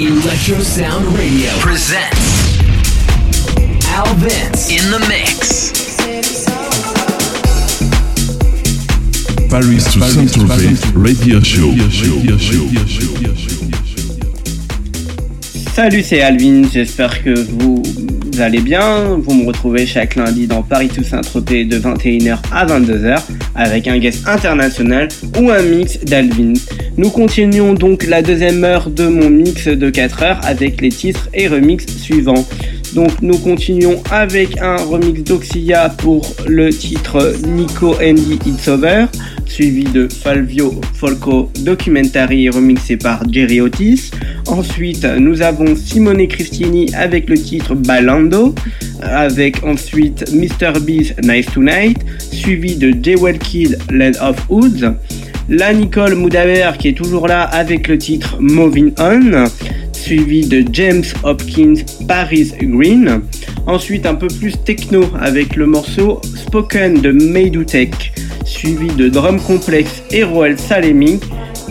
Electro Sound Radio presents Al Vince in the mix. Paris to Saint-Tropez Radio Show. Salut, c'est Alvin, j'espère que vous allez bien. Vous me retrouvez chaque lundi dans Paris to Saint-Tropez de 21h à 22h avec un guest international ou un mix d'Alvin. Nous continuons donc la deuxième heure de mon mix de 4 heures avec les titres et remix suivants. Donc nous continuons avec un remix d'Oxia pour le titre Nico Andy It's Over, suivi de Falvio Folco Documentary remixé par Jerry Otis. Ensuite nous avons Simone Cristini avec le titre Ballando, avec ensuite Mr. Beast Nice Tonight, suivi de Jewel Kid Land of Woods. La Nicole Moudaber qui est toujours là avec le titre Moving On suivi de James Hopkins Paris Green. Ensuite un peu plus techno avec le morceau Spoken de Tech suivi de Drum Complex et Roel Salemi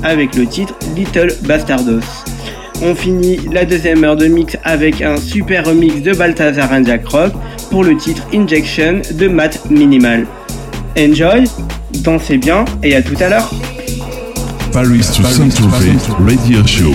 avec le titre Little Bastardos. On finit la deuxième heure de mix avec un super remix de Balthazar and Jack Rock pour le titre Injection de Matt Minimal. Enjoy, dansez bien et à tout à l'heure. Paris to Saint-Tropez Radio Show.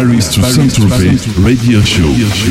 Paris to Saint-Tropez Radio Show. Radio show.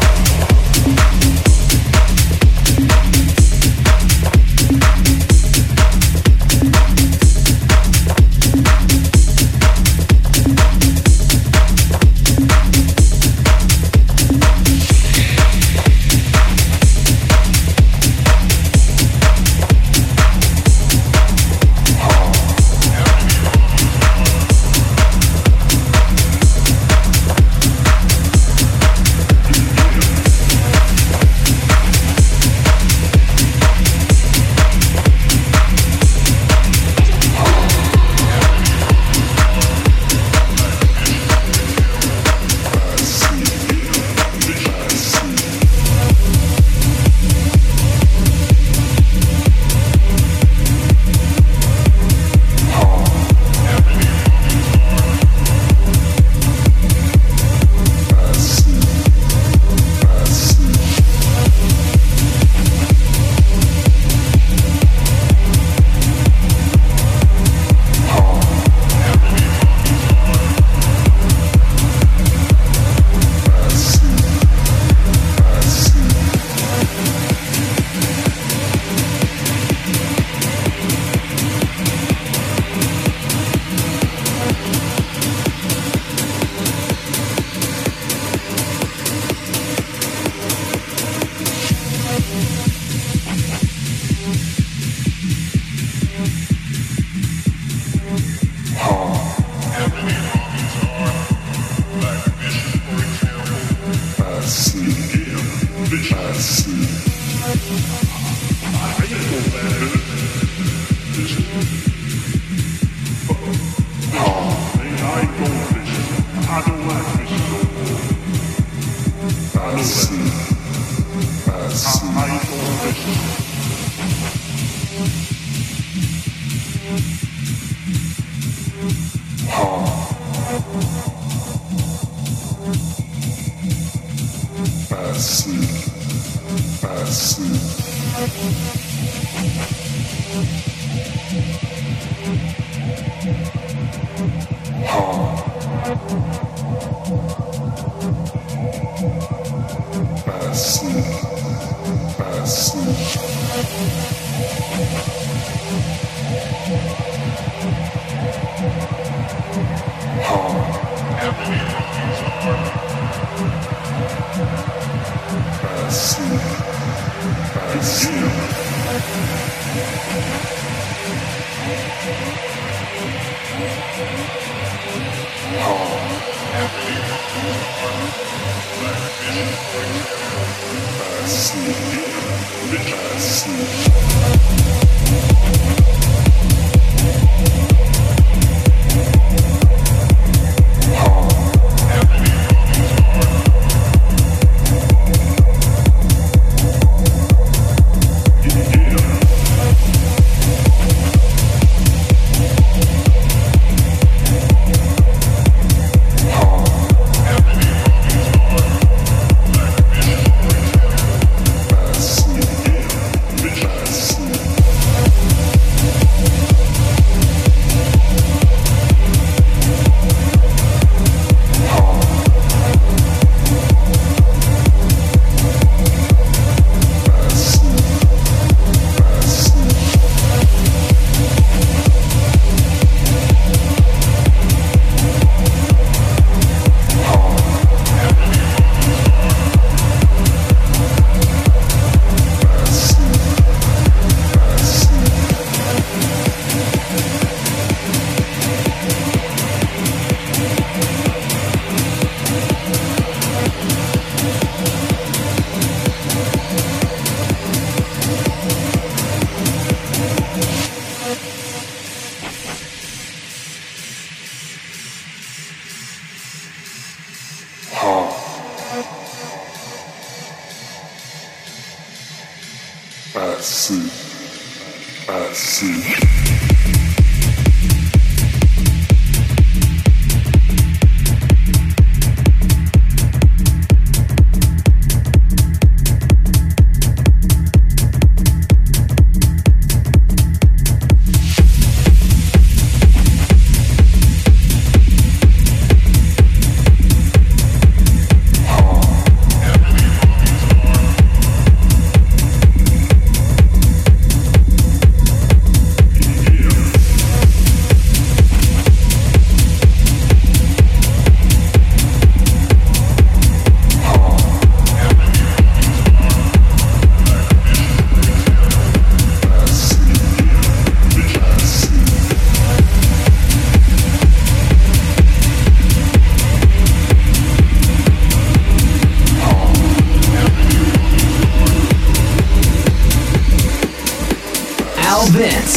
Peace.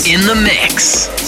In the mix.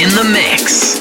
In the mix.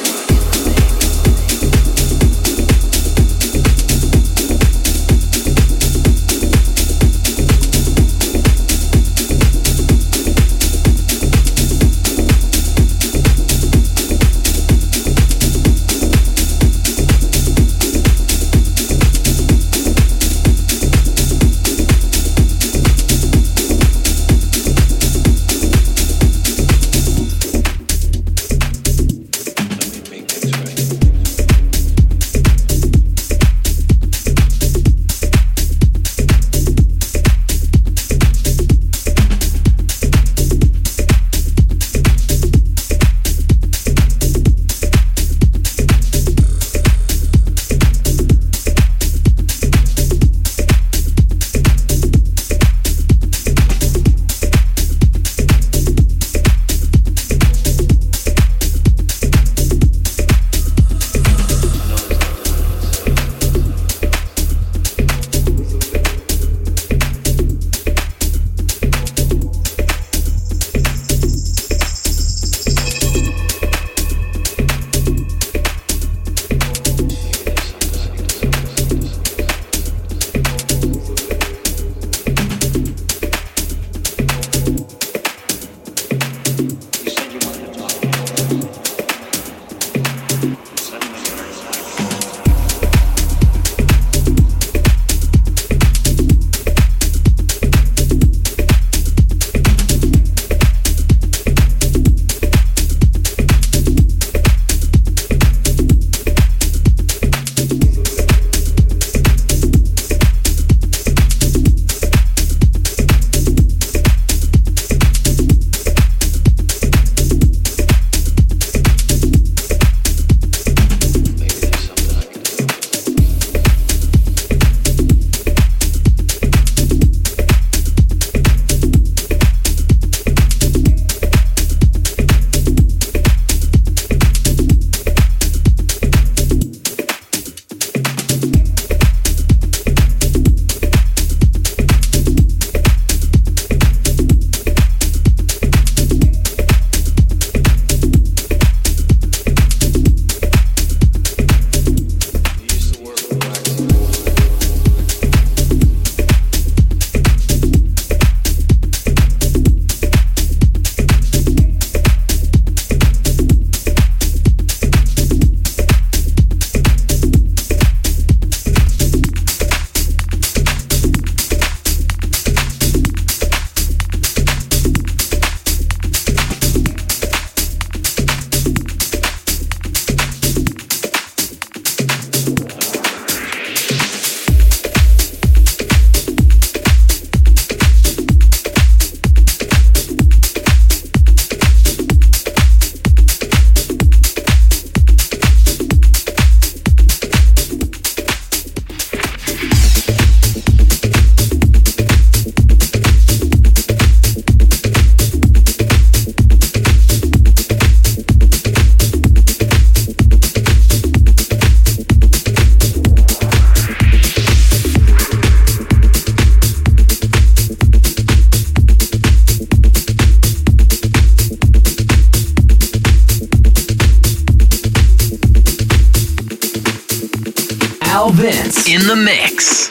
The mix.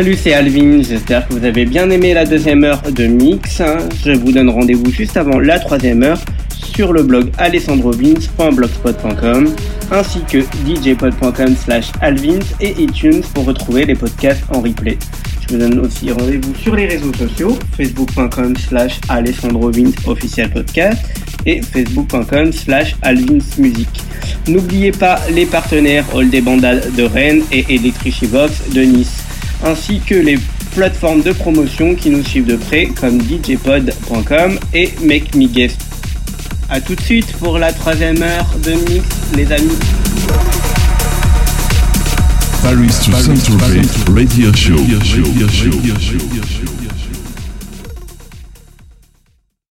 Salut, c'est Alvin, j'espère que vous avez bien aimé la deuxième heure de mix. Je vous donne rendez-vous juste avant la troisième heure sur le blog alessandrovins.blogspot.com ainsi que djpod.com slash alvins et iTunes pour retrouver les podcasts en replay. Je vous donne aussi rendez-vous sur les réseaux sociaux, facebook.com slash alessandrovins officiel podcast et facebook.com slash alvinsmusic. N'oubliez pas les partenaires All des de Rennes et Electricibox de Nice ainsi que les plateformes de promotion qui nous suivent de près comme djpod.com et Make Me Guest. A tout de suite pour la troisième heure de mix, les amis. Paris to Saint-Tropez Radio Show. Radio Show. Radio Show.